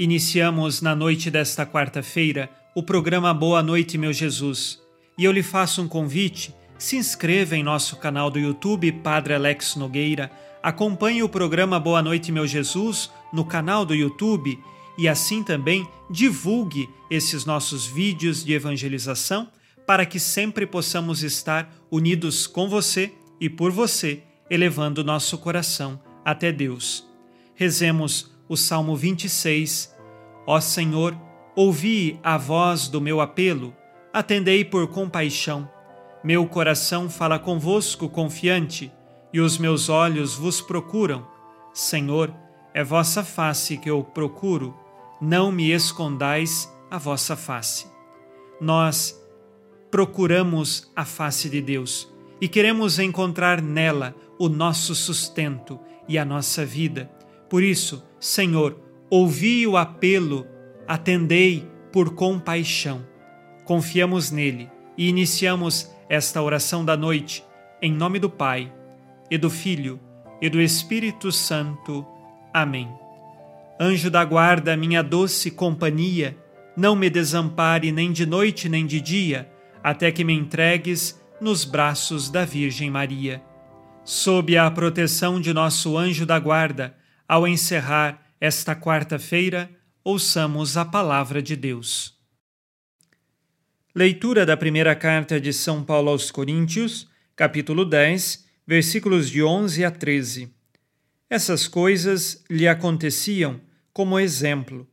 Iniciamos na noite desta quarta-feira o programa Boa Noite, meu Jesus. E eu lhe faço um convite: se inscreva em nosso canal do YouTube Padre Alex Nogueira, acompanhe o programa Boa Noite, meu Jesus no canal do YouTube e assim também divulgue esses nossos vídeos de evangelização para que sempre possamos estar unidos com você e por você, elevando nosso coração até Deus. Rezemos o Salmo 26. Ó Senhor, ouvi a voz do meu apelo, atendei por compaixão. Meu coração fala convosco confiante, e os meus olhos vos procuram. Senhor, é vossa face que eu procuro, não me escondais a vossa face. Nós procuramos a face de Deus e queremos encontrar nela o nosso sustento e a nossa vida. Por isso, Senhor, ouvi o apelo, atendei por compaixão. Confiamos nele e iniciamos esta oração da noite em nome do Pai e do Filho e do Espírito Santo. Amém. Anjo da guarda, minha doce companhia, não me desampare nem de noite nem de dia, até que me entregues nos braços da Virgem Maria. Sob a proteção de nosso anjo da guarda, ao encerrar esta quarta-feira, ouçamos a palavra de Deus. Leitura da primeira carta de São Paulo aos Coríntios, capítulo 10, versículos de 11 a 13. Essas coisas lhe aconteciam como exemplo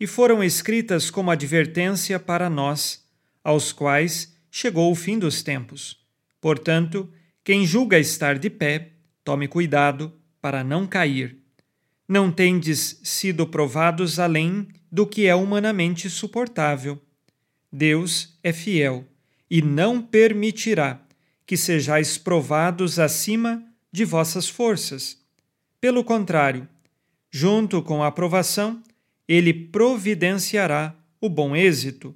e foram escritas como advertência para nós, aos quais chegou o fim dos tempos. Portanto, quem julga estar de pé, tome cuidado para não cair. Não tendes sido provados além do que é humanamente suportável. Deus é fiel e não permitirá que sejais provados acima de vossas forças. Pelo contrário, junto com a aprovação, ele providenciará o bom êxito,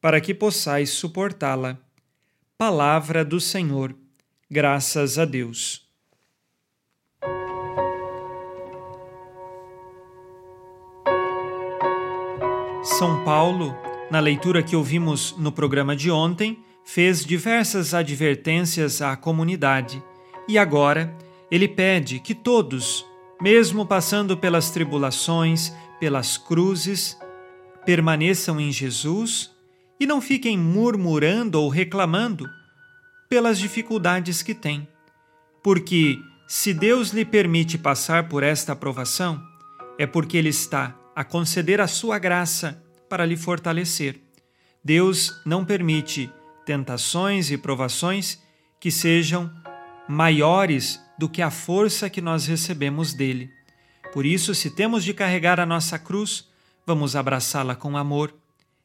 para que possais suportá-la. Palavra do Senhor. Graças a Deus. São Paulo, na leitura que ouvimos no programa de ontem, fez diversas advertências à comunidade e agora ele pede que todos, mesmo passando pelas tribulações, pelas cruzes, permaneçam em Jesus e não fiquem murmurando ou reclamando pelas dificuldades que têm. Porque se Deus lhe permite passar por esta aprovação, é porque Ele está a conceder a sua graça para lhe fortalecer. Deus não permite tentações e provações que sejam maiores do que a força que nós recebemos dele. Por isso, se temos de carregar a nossa cruz, vamos abraçá-la com amor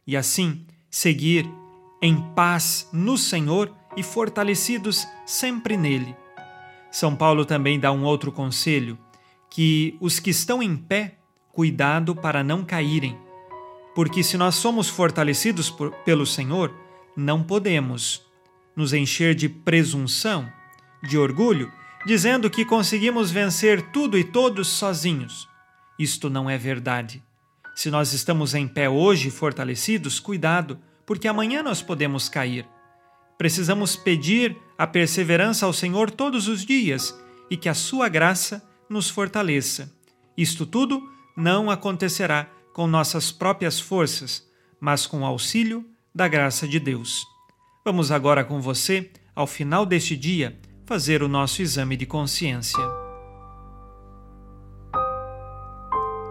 e assim seguir em paz no Senhor e fortalecidos sempre nele. São Paulo também dá um outro conselho: que os que estão em pé, cuidado para não caírem. Porque se nós somos fortalecidos por, pelo Senhor, não podemos nos encher de presunção, de orgulho dizendo que conseguimos vencer tudo e todos sozinhos. Isto não é verdade. Se nós estamos em pé hoje fortalecidos, cuidado, porque amanhã nós podemos cair. Precisamos pedir a perseverança ao Senhor todos os dias e que a sua graça nos fortaleça. Isto tudo não acontecerá com nossas próprias forças, mas com o auxílio da graça de Deus. Vamos agora com você, ao final deste dia, fazer o nosso exame de consciência.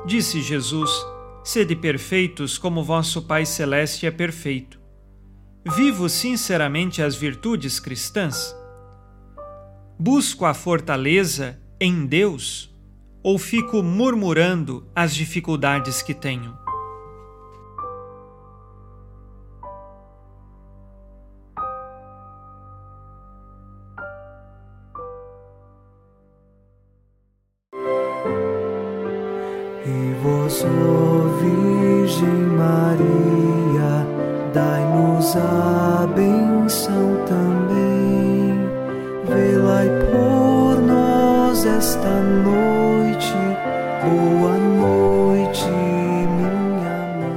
Disse Jesus: Sede perfeitos como vosso Pai Celeste é perfeito. Vivo sinceramente as virtudes cristãs? Busco a fortaleza em Deus ou fico murmurando as dificuldades que tenho? E vós, Virgem Maria, dai-nos a benção também, velai por nós esta noite boa noite, minha mãe.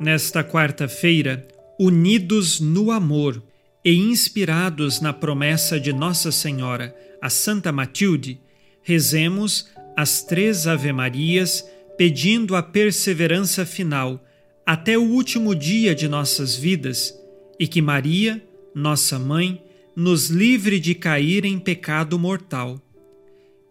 Nesta quarta-feira, unidos no amor e inspirados na promessa de Nossa Senhora, a Santa Matilde, rezemos as três Ave-Marias pedindo a perseverança final até o último dia de nossas vidas e que Maria, nossa mãe, nos livre de cair em pecado mortal.